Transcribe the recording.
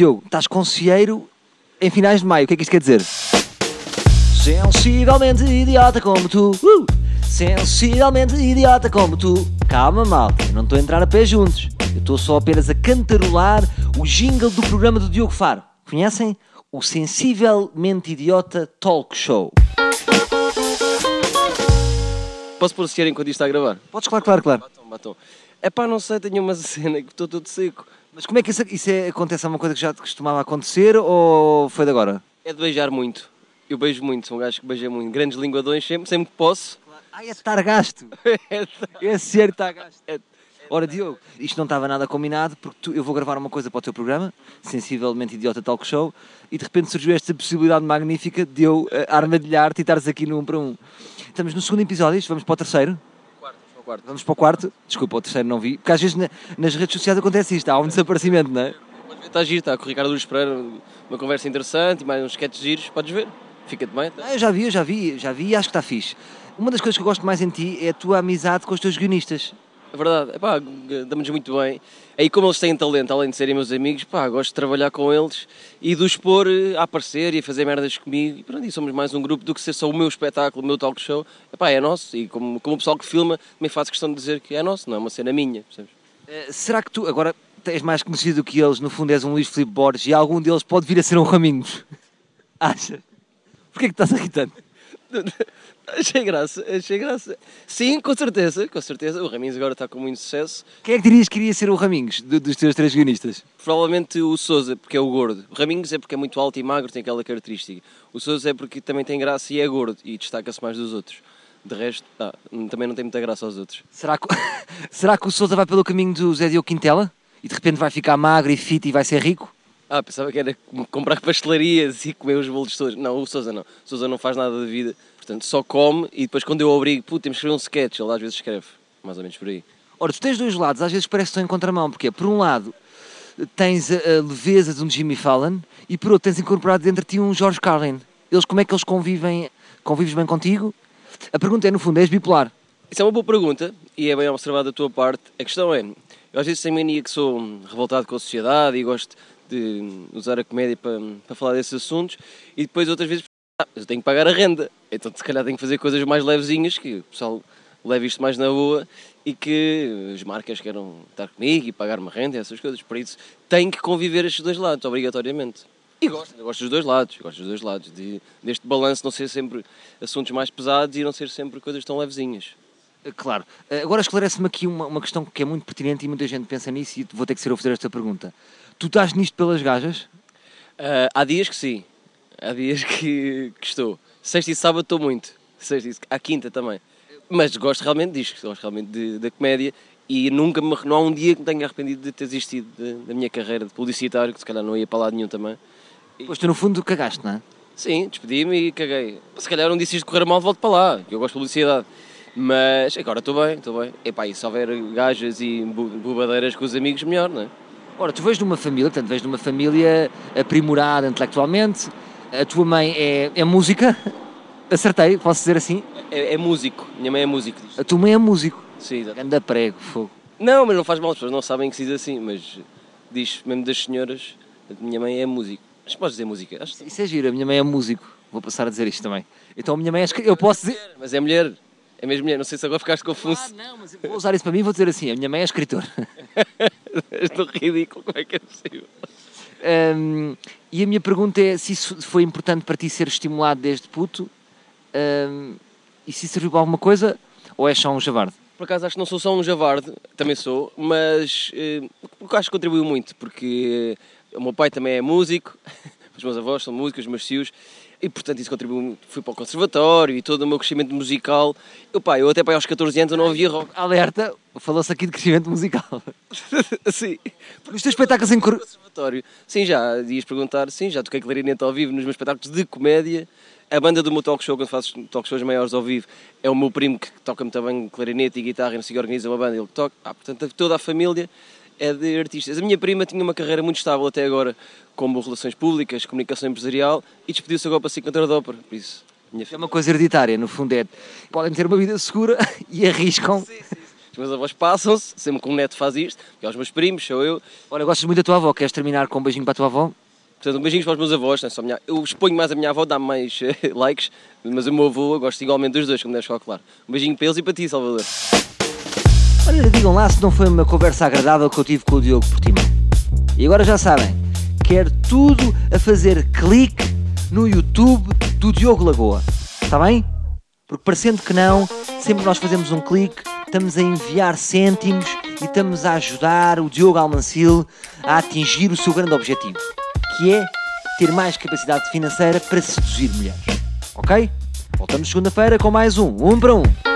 Diogo, estás conselheiro em finais de maio. O que é que isto quer dizer? Sensivelmente idiota como tu. Uh! Sensivelmente idiota como tu. Calma, malta, eu não estou a entrar a pé juntos. Eu estou só apenas a cantarolar o jingle do programa do Diogo Faro. Conhecem? O Sensivelmente Idiota Talk Show. Posso proceder enquanto isto está a gravar? Podes, claro, claro, claro. Batom, batom. É pá, não sei, tenho uma cena que estou todo seco. Mas como é que isso, isso é, acontece? É uma coisa que já te costumava acontecer ou foi de agora? É de beijar muito. Eu beijo muito, sou um gajo que beija muito. Grandes linguadões, sempre, sempre que posso. Ai, é estar gasto. É sério, está gasto. Ora, Diogo, isto não estava nada combinado porque tu- eu vou gravar uma coisa para o teu programa, Sensivelmente Idiota Talk Show, e de repente surgiu esta possibilidade magnífica de eu uh, armadilhar-te e estares aqui no um para um. Estamos no segundo episódio, isto, vamos para o terceiro. Quarto. Vamos para o quarto. Desculpa, o terceiro não vi. Porque às vezes na- nas redes sociais acontece isto, há um desaparecimento, não é? Está giro, está com o Ricardo Luz Pereira, uma conversa interessante e mais uns sketches giros, podes ver. Fica-te bem. tá? Ah, eu já vi, eu já vi, já vi e acho que está fixe. Uma das coisas que eu gosto mais em ti é a tua amizade com os teus guionistas. É verdade, epá, damos muito bem. Aí como eles têm talento, além de serem meus amigos, pá, gosto de trabalhar com eles e de os pôr eh, a aparecer e a fazer merdas comigo. E pronto, e somos mais um grupo do que ser só o meu espetáculo, o meu talk show. Epá, é nosso. E como, como o pessoal que filma, também faço questão de dizer que é nosso, não é uma cena minha, percebes? Eh, será que tu, agora és mais conhecido do que eles, no fundo és um Luís Filipe Borges e algum deles pode vir a ser um Raminhos? Acha? Porquê que estás irritando? achei graça, achei graça. Sim, com certeza, com certeza. O Raminhos agora está com muito sucesso. Quem é que dirias que iria ser o Raminhos do- dos teus três guionistas? Provavelmente o Souza, porque é o gordo. O Raminhos é porque é muito alto e magro, tem aquela característica. O Souza é porque também tem graça e é gordo e destaca-se mais dos outros. De resto, ah, também não tem muita graça aos outros. Será que, será que o Sousa vai pelo caminho do Zé Diogo Quintela? E de repente vai ficar magro e fit e vai ser rico? Ah, pensava que era comprar pastelarias e comer os bolos todos. Não, o Souza não. O Souza não faz nada da vida. Portanto, só come e depois quando eu obrigo, puto, temos que escrever um sketch, ele às vezes escreve. Mais ou menos por aí. Ora, tu tens dois lados, às vezes parece que estão em contramão, porque por um lado tens a, a leveza de um Jimmy Fallon e por outro tens incorporado dentro de ti um George Carlin. Eles, como é que eles convivem? Convives bem contigo? A pergunta é, no fundo, és bipolar. Isso é uma boa pergunta e é bem observado da tua parte. A questão é, eu às vezes tenho mania que sou hum, revoltado com a sociedade e gosto de usar a comédia para, para falar desses assuntos e depois outras vezes ah, eu tenho que pagar a renda. Então se calhar tenho que fazer coisas mais levezinhas que o pessoal leve isto mais na boa e que as marcas queiram estar comigo e pagar-me a renda e essas coisas. Por isso tenho que conviver estes dois lados, obrigatoriamente. E gosto, gosto dos dois lados, gosto dos dois lados, de, deste balanço não ser sempre assuntos mais pesados e não ser sempre coisas tão levezinhas. Eh, Claro. Eh, Agora esclarece-me aqui uma, uma questão que é muito pertinente e muita gente pensa nisso e vou ter que ser eu fazer esta pergunta. Tu estás nisto pelas gajas? Ah, há dias que sim, há dias que, que estou. Sexta e sábado estou muito, sexta e à quinta também. Mas gosto realmente disto, gosto realmente da comédia e nunca me, não há um dia que me tenha arrependido de ter desistido de- da minha carreira de publicitário, que se calhar não ia para lado nenhum também. Pois tu, no fundo, cagaste, não é? Sim, despedi-me e caguei. Se calhar um dia se isto correr mal volto para lá, eu gosto de publicidade. Mas agora estou bem, estou bem. Epá, e se houver gajas e bobadeiras com os amigos, melhor, não é? Ora, tu vês de uma família, portanto, vês de uma família aprimorada intelectualmente, a tua mãe é, é música, acertei, posso dizer assim? É, é músico, minha mãe é músico. diz. A tua mãe é músico. Sim, exato. Anda prego, fogo. Não, mas não faz mal, as pessoas não sabem que se diz assim, mas diz mesmo das senhoras, a minha mãe é músico. Mas podes dizer música? Acho que Isso é giro, a minha mãe é músico. Vou passar a dizer isto também. Então a minha mãe é Eu posso dizer... Mas é mulher, é mesmo mulher, não sei se agora ficaste confuso. Ah, não, mas vou usar isso para mim e vou dizer assim, a minha mãe é escritora. Estou ridículo, como é que é possível? Hum, e a minha pergunta é se isso foi importante para ti ser estimulado desde puto hum, e se isso serviu para alguma coisa ou és só um javarde? Por acaso acho que não sou só um javarde, também sou, mas o que acho que contribuiu muito, porque eh, o meu pai também é músico, os meus avós são músicos, os meus tios, e portanto isso contribuiu muito. Fui para o conservatório e todo o meu crescimento musical. Eu, pá, eu até para aos 14 anos eu não ouvia rock. Alerta, falou-se aqui de crescimento musical. Sim. Os teus espetáculos em. Conservatório. Sim, já ias perguntar, sim, já toquei clarinete ao vivo nos meus espetáculos de comédia. A banda do meu talk show, quando faço talk shows maiores ao vivo, é o meu primo que toca-me também clarinete e guitarra e não sei organiza uma banda, ele toca. Ah, portanto, toda a família é de artistas. A minha prima tinha uma carreira muito estável até agora, como relações públicas, comunicação empresarial, e despediu-se agora para ser cantora de ópera. Por isso, É uma coisa hereditária, no fundo é. Podem ter uma vida segura e arriscam. Os meus avós passam-se, sempre que um neto faz isto, porque é os meus primos, sou eu. Olha, gostas muito da tua avó, queres terminar com um beijinho para a tua avó? Portanto, um beijinho para os meus avós, não é só minha... eu exponho mais a minha avó, dá-me mais eh, likes, mas o meu avô eu gosto igualmente dos dois, como deves calcular. Um beijinho para eles e para ti, Salvador. Olha, digam lá se não foi uma conversa agradável que eu tive com o Diogo Portimão. E agora já sabem, quer tudo a fazer clique no YouTube do Diogo Lagoa. Está bem? Porque parecendo que não, sempre nós fazemos um clique, estamos a enviar cêntimos e estamos a ajudar o Diogo Almancil a atingir o seu grande objetivo, que é ter mais capacidade financeira para seduzir mulheres. Ok? Voltamos segunda-feira com mais um Um para Um.